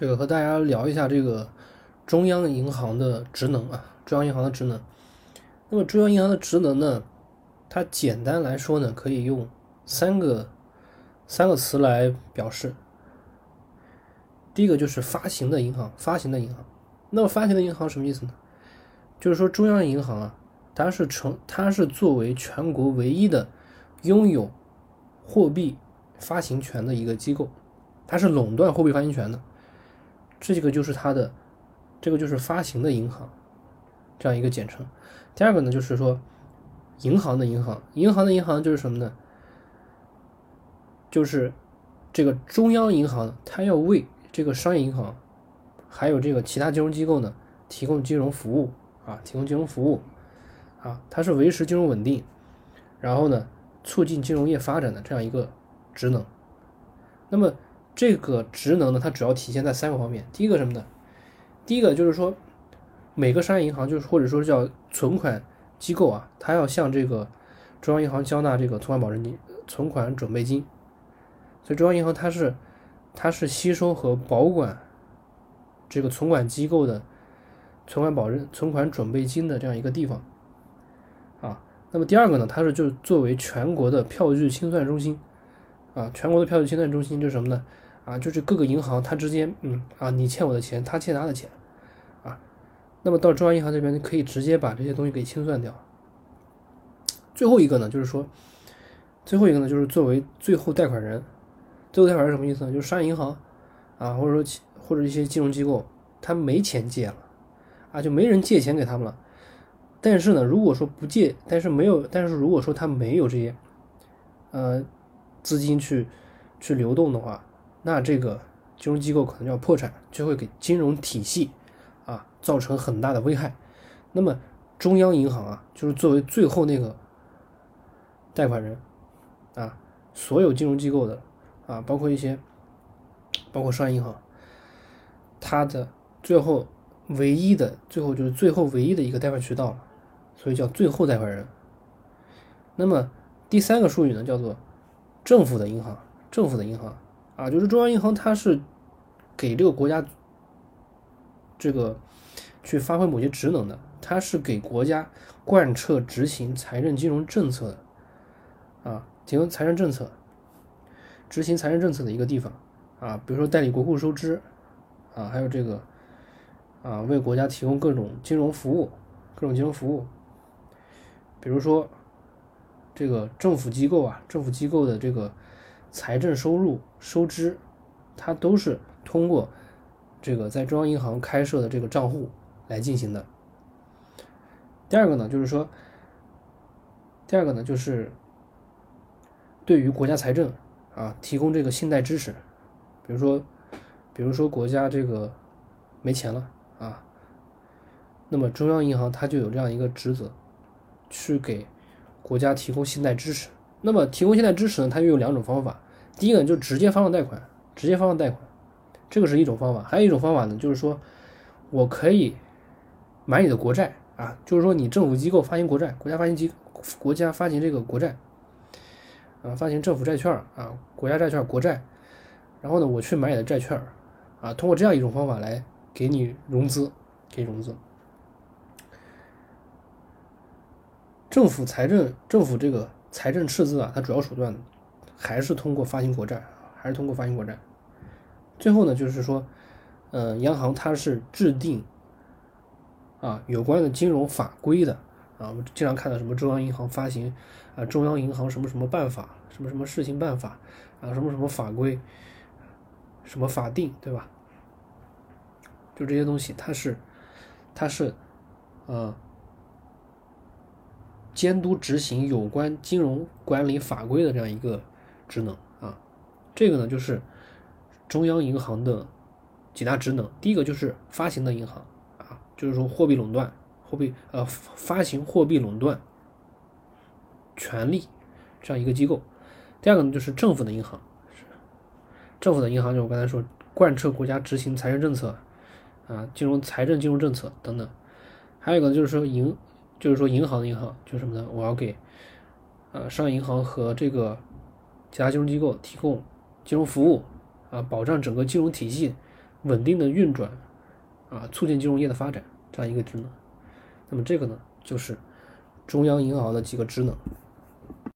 这个和大家聊一下这个中央银行的职能啊，中央银行的职能。那么中央银行的职能呢，它简单来说呢，可以用三个三个词来表示。第一个就是发行的银行，发行的银行。那么发行的银行什么意思呢？就是说中央银行啊，它是成，它是作为全国唯一的拥有货币发行权的一个机构，它是垄断货币发行权的。这个就是它的，这个就是发行的银行，这样一个简称。第二个呢，就是说银行的银行，银行的银行就是什么呢？就是这个中央银行，它要为这个商业银行，还有这个其他金融机构呢，提供金融服务啊，提供金融服务啊，它是维持金融稳定，然后呢，促进金融业发展的这样一个职能。那么。这个职能呢，它主要体现在三个方面。第一个什么呢？第一个就是说，每个商业银行就是或者说叫存款机构啊，它要向这个中央银行交纳这个存款保证金、存款准备金。所以中央银行它是它是吸收和保管这个存款机构的存款保证、存款准备金的这样一个地方啊。那么第二个呢，它是就作为全国的票据清算中心啊，全国的票据清算中心就是什么呢？啊，就是各个银行它之间，嗯啊，你欠我的钱，他欠他的钱，啊，那么到中央银行这边可以直接把这些东西给清算掉。最后一个呢，就是说，最后一个呢，就是作为最后贷款人，最后贷款人什么意思呢？就是商业银行啊，或者说或者一些金融机构，他没钱借了，啊，就没人借钱给他们了。但是呢，如果说不借，但是没有，但是如果说他没有这些，呃，资金去去流动的话。那这个金融机构可能就要破产，就会给金融体系啊造成很大的危害。那么中央银行啊，就是作为最后那个贷款人啊，所有金融机构的啊，包括一些包括商业银行，它的最后唯一的最后就是最后唯一的一个贷款渠道了，所以叫最后贷款人。那么第三个术语呢，叫做政府的银行，政府的银行。啊，就是中央银行，它是给这个国家这个去发挥某些职能的，它是给国家贯彻执行财政金融政策的啊，提供财政政策、执行财政政策的一个地方啊。比如说代理国库收支啊，还有这个啊，为国家提供各种金融服务、各种金融服务。比如说这个政府机构啊，政府机构的这个。财政收入收支，它都是通过这个在中央银行开设的这个账户来进行的。第二个呢，就是说，第二个呢，就是对于国家财政啊提供这个信贷支持，比如说，比如说国家这个没钱了啊，那么中央银行它就有这样一个职责，去给国家提供信贷支持。那么提供信贷支持呢？它又有两种方法。第一个就直接发放贷款，直接发放贷款，这个是一种方法。还有一种方法呢，就是说我可以买你的国债啊，就是说你政府机构发行国债，国家发行机国家发行这个国债啊，发行政府债券啊，国家债券国债，然后呢，我去买你的债券啊，通过这样一种方法来给你融资，给融资。政府财政，政府这个。财政赤字啊，它主要手段还是通过发行国债，还是通过发行国债。最后呢，就是说，呃，央行它是制定啊有关的金融法规的啊。我们经常看到什么中央银行发行啊，中央银行什么什么办法，什么什么事情办法啊，什么什么法规，什么法定，对吧？就这些东西，它是它是呃。监督执行有关金融管理法规的这样一个职能啊，这个呢就是中央银行的几大职能。第一个就是发行的银行啊，就是说货币垄断、货币呃发行货币垄断权利这样一个机构。第二个呢就是政府的银行，政府的银行就我刚才说贯彻国家执行财政政策啊，金融财政金融政策等等。还有一个就是说银。就是说，银行的银行就是什么呢？我要给呃商业银行和这个其他金融机构提供金融服务啊，保障整个金融体系稳定的运转，啊，促进金融业的发展这样一个职能。那么这个呢，就是中央银行的几个职能。